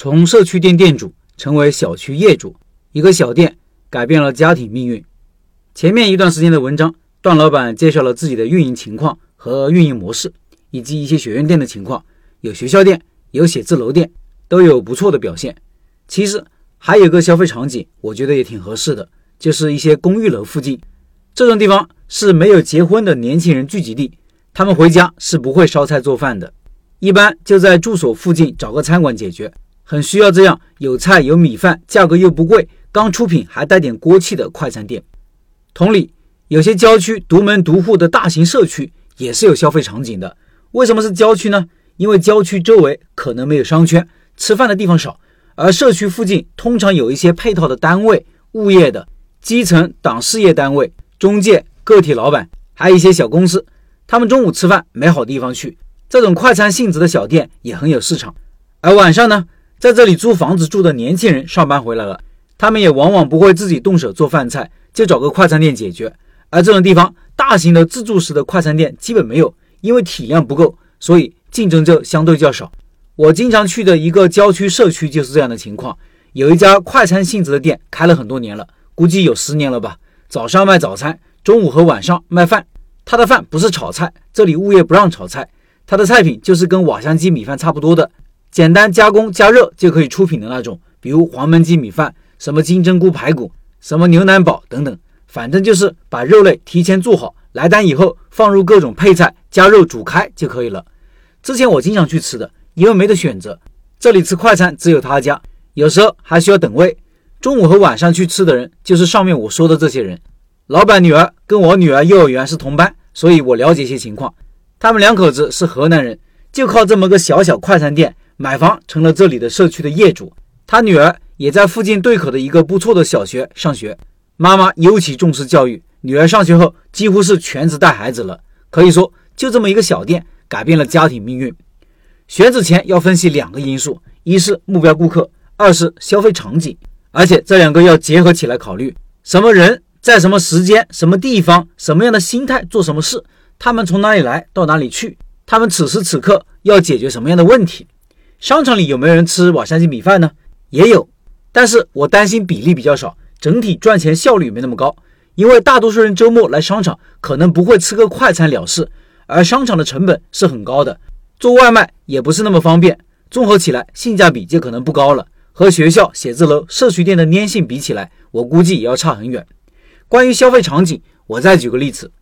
从社区店店主成为小区业主，一个小店改变了家庭命运。前面一段时间的文章，段老板介绍了自己的运营情况和运营模式，以及一些学院店的情况，有学校店，有写字楼店，都有不错的表现。其实还有个消费场景，我觉得也挺合适的，就是一些公寓楼附近，这种地方是没有结婚的年轻人聚集地，他们回家是不会烧菜做饭的，一般就在住所附近找个餐馆解决。很需要这样有菜有米饭，价格又不贵，刚出品还带点锅气的快餐店。同理，有些郊区独门独户的大型社区也是有消费场景的。为什么是郊区呢？因为郊区周围可能没有商圈，吃饭的地方少，而社区附近通常有一些配套的单位、物业的基层党事业单位、中介、个体老板，还有一些小公司。他们中午吃饭没好地方去，这种快餐性质的小店也很有市场。而晚上呢？在这里租房子住的年轻人上班回来了，他们也往往不会自己动手做饭菜，就找个快餐店解决。而这种地方，大型的自助式的快餐店基本没有，因为体量不够，所以竞争就相对较少。我经常去的一个郊区社区就是这样的情况，有一家快餐性质的店开了很多年了，估计有十年了吧。早上卖早餐，中午和晚上卖饭。他的饭不是炒菜，这里物业不让炒菜，他的菜品就是跟瓦香鸡米饭差不多的。简单加工加热就可以出品的那种，比如黄焖鸡米饭、什么金针菇排骨、什么牛腩煲等等，反正就是把肉类提前做好，来单以后放入各种配菜，加肉煮开就可以了。之前我经常去吃的，因为没得选择，这里吃快餐只有他家，有时候还需要等位。中午和晚上去吃的人就是上面我说的这些人。老板女儿跟我女儿幼儿园是同班，所以我了解一些情况。他们两口子是河南人，就靠这么个小小快餐店。买房成了这里的社区的业主，他女儿也在附近对口的一个不错的小学上学。妈妈尤其重视教育，女儿上学后几乎是全职带孩子了。可以说，就这么一个小店改变了家庭命运。选址前要分析两个因素：一是目标顾客，二是消费场景。而且这两个要结合起来考虑：什么人在什么时间、什么地方、什么样的心态做什么事，他们从哪里来到哪里去，他们此时此刻要解决什么样的问题。商场里有没有人吃瓦香鸡米饭呢？也有，但是我担心比例比较少，整体赚钱效率没那么高。因为大多数人周末来商场，可能不会吃个快餐了事，而商场的成本是很高的，做外卖也不是那么方便，综合起来性价比就可能不高了。和学校、写字楼、社区店的粘性比起来，我估计也要差很远。关于消费场景，我再举个例子，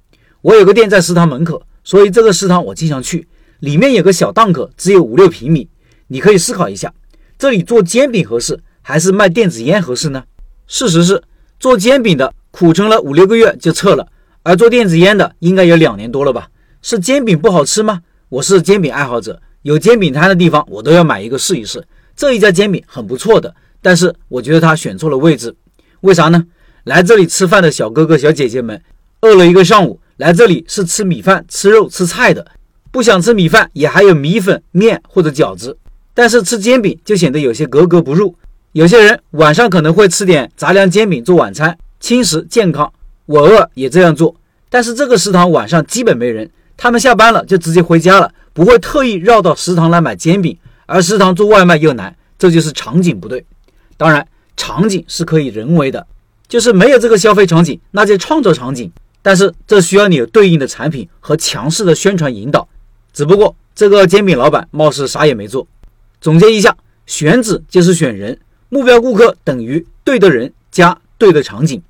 我有个店在食堂门口，所以这个食堂我经常去，里面有个小档口，只有五六平米。你可以思考一下，这里做煎饼合适还是卖电子烟合适呢？事实是，做煎饼的苦撑了五六个月就撤了，而做电子烟的应该有两年多了吧？是煎饼不好吃吗？我是煎饼爱好者，有煎饼摊的地方我都要买一个试一试。这一家煎饼很不错的，但是我觉得他选错了位置。为啥呢？来这里吃饭的小哥哥小姐姐们，饿了一个上午，来这里是吃米饭、吃肉、吃菜的，不想吃米饭也还有米粉、面或者饺子。但是吃煎饼就显得有些格格不入。有些人晚上可能会吃点杂粮煎饼做晚餐，轻食健康。我偶尔也这样做。但是这个食堂晚上基本没人，他们下班了就直接回家了，不会特意绕到食堂来买煎饼。而食堂做外卖又难，这就是场景不对。当然，场景是可以人为的，就是没有这个消费场景，那就创造场景。但是这需要你有对应的产品和强势的宣传引导。只不过这个煎饼老板貌似啥也没做。总结一下，选址就是选人，目标顾客等于对的人加对的场景。